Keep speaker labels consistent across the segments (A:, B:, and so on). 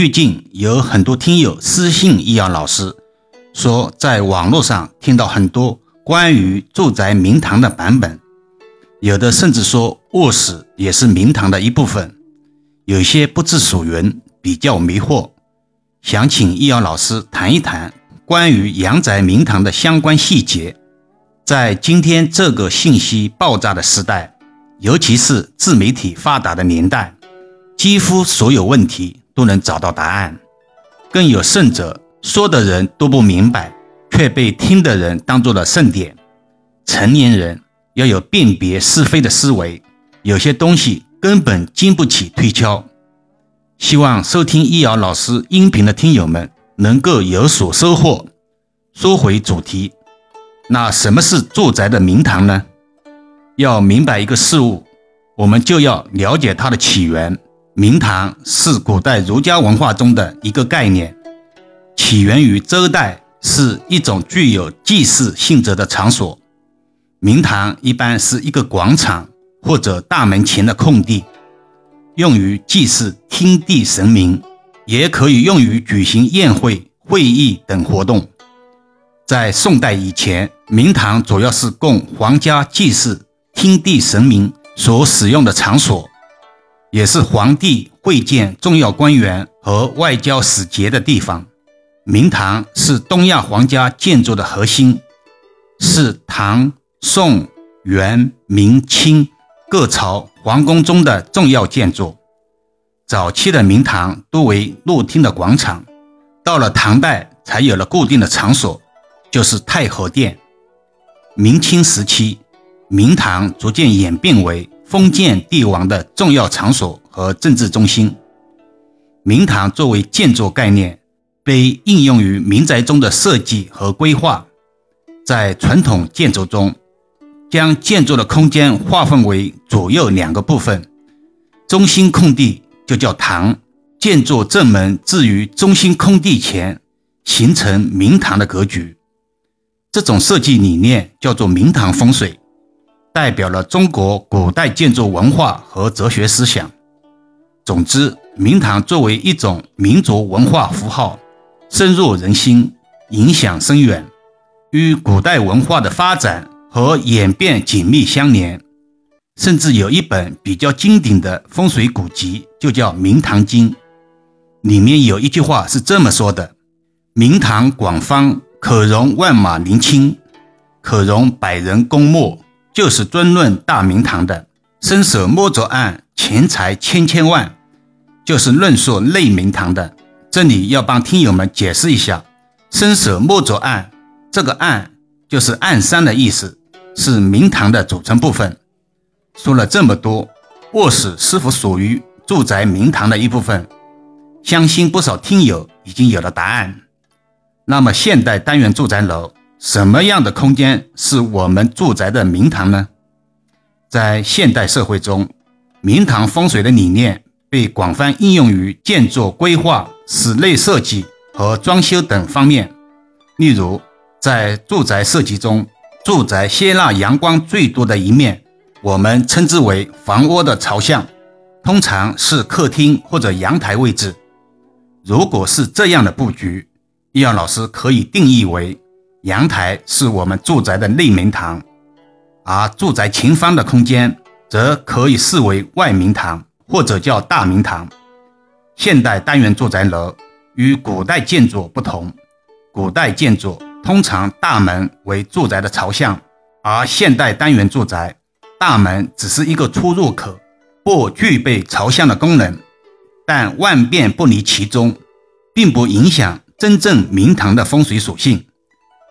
A: 最近有很多听友私信易阳老师，说在网络上听到很多关于住宅明堂的版本，有的甚至说卧室也是明堂的一部分，有些不知所云，比较迷惑，想请易阳老师谈一谈关于阳宅明堂的相关细节。在今天这个信息爆炸的时代，尤其是自媒体发达的年代。几乎所有问题都能找到答案，更有甚者，说的人都不明白，却被听的人当做了圣典。成年人要有辨别是非的思维，有些东西根本经不起推敲。希望收听易遥老师音频的听友们能够有所收获。说回主题，那什么是住宅的明堂呢？要明白一个事物，我们就要了解它的起源。明堂是古代儒家文化中的一个概念，起源于周代，是一种具有祭祀性质的场所。明堂一般是一个广场或者大门前的空地，用于祭祀天地神明，也可以用于举行宴会、会议等活动。在宋代以前，明堂主要是供皇家祭祀天地神明所使用的场所。也是皇帝会见重要官员和外交使节的地方。明堂是东亚皇家建筑的核心，是唐、宋、元、明、清各朝皇宫中的重要建筑。早期的明堂多为露厅的广场，到了唐代才有了固定的场所，就是太和殿。明清时期，明堂逐渐演变为。封建帝王的重要场所和政治中心，明堂作为建筑概念，被应用于民宅中的设计和规划。在传统建筑中，将建筑的空间划分为左右两个部分，中心空地就叫堂，建筑正门置于中心空地前，形成明堂的格局。这种设计理念叫做明堂风水。代表了中国古代建筑文化和哲学思想。总之，明堂作为一种民族文化符号，深入人心，影响深远，与古代文化的发展和演变紧密相连。甚至有一本比较经典的风水古籍，就叫《明堂经》，里面有一句话是这么说的：“明堂广方，可容万马林青，可容百人公墓。”就是专论大明堂的伸手摸着案，钱财千千万，就是论述内明堂的。这里要帮听友们解释一下，伸手摸着案，这个案就是案山的意思，是明堂的组成部分。说了这么多，卧室是否属于住宅明堂的一部分？相信不少听友已经有了答案。那么现代单元住宅楼。什么样的空间是我们住宅的明堂呢？在现代社会中，明堂风水的理念被广泛应用于建筑规划、室内设计和装修等方面。例如，在住宅设计中，住宅吸纳阳光最多的一面，我们称之为房窝的朝向，通常是客厅或者阳台位置。如果是这样的布局，易阳老师可以定义为。阳台是我们住宅的内明堂，而住宅前方的空间则可以视为外明堂，或者叫大明堂。现代单元住宅楼与古代建筑不同，古代建筑通常大门为住宅的朝向，而现代单元住宅大门只是一个出入口，不具备朝向的功能。但万变不离其宗，并不影响真正明堂的风水属性。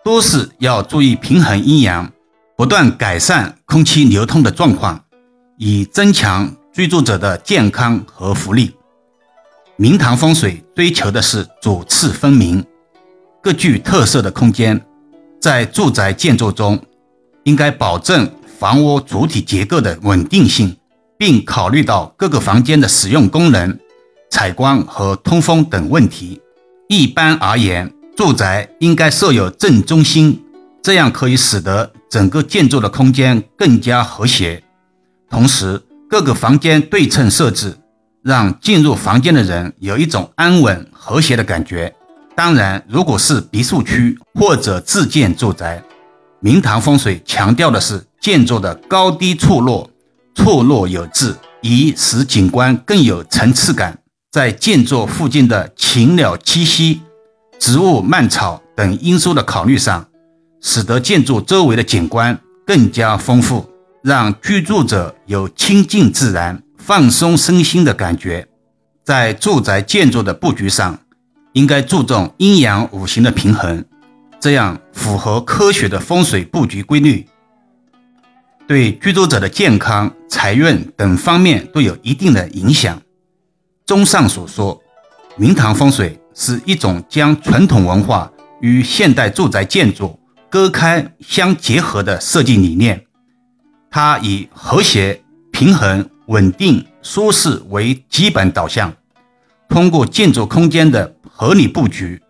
A: 多是要注意平衡阴阳，不断改善空气流通的状况，以增强居住者的健康和福利。明堂风水追求的是主次分明、各具特色的空间。在住宅建筑中，应该保证房屋主体结构的稳定性，并考虑到各个房间的使用功能、采光和通风等问题。一般而言。住宅应该设有正中心，这样可以使得整个建筑的空间更加和谐。同时，各个房间对称设置，让进入房间的人有一种安稳和谐的感觉。当然，如果是别墅区或者自建住宅，明堂风水强调的是建筑的高低错落，错落有致，以使景观更有层次感。在建筑附近的禽鸟栖息、植物蔓草等因素的考虑上，使得建筑周围的景观更加丰富，让居住者有亲近自然、放松身心的感觉。在住宅建筑的布局上，应该注重阴阳五行的平衡，这样符合科学的风水布局规律，对居住者的健康、财运等方面都有一定的影响。综上所说，明堂风水是一种将传统文化与现代住宅建筑割开相结合的设计理念。它以和谐、平衡、稳定、舒适为基本导向，通过建筑空间的合理布局，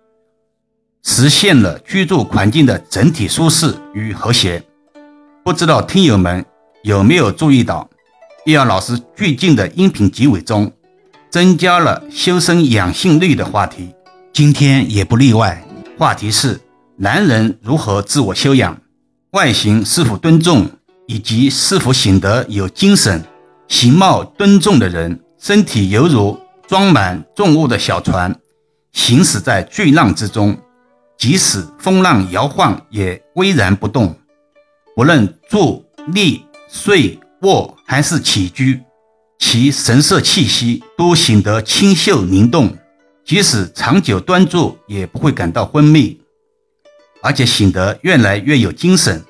A: 实现了居住环境的整体舒适与和谐。不知道听友们有没有注意到，易阳老师最近的音频结尾中。增加了修身养性类的话题，今天也不例外。话题是男人如何自我修养，外形是否敦重，以及是否显得有精神。形貌敦重的人，身体犹如装满重物的小船，行驶在巨浪之中，即使风浪摇晃也巍然不动。不论坐、立、睡、卧还是起居。其神色气息都显得清秀灵动，即使长久端坐也不会感到昏迷，而且显得越来越有精神。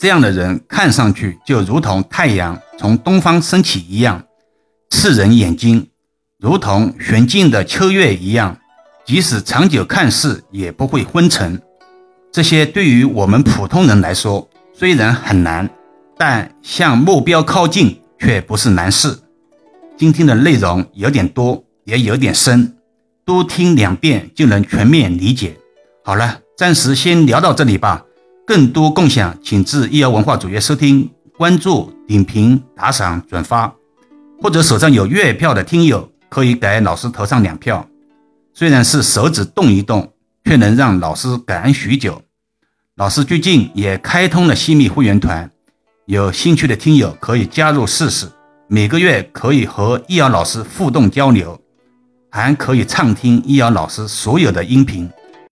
A: 这样的人看上去就如同太阳从东方升起一样，刺人眼睛；如同悬静的秋月一样，即使长久看视也不会昏沉。这些对于我们普通人来说虽然很难，但向目标靠近却不是难事。今天的内容有点多，也有点深，多听两遍就能全面理解。好了，暂时先聊到这里吧。更多共享，请至易瑶文化主页收听、关注、点评、打赏、转发，或者手上有月票的听友可以给老师投上两票。虽然是手指动一动，却能让老师感恩许久。老师最近也开通了新密会员团，有兴趣的听友可以加入试试。每个月可以和易遥老师互动交流，还可以畅听易遥老师所有的音频。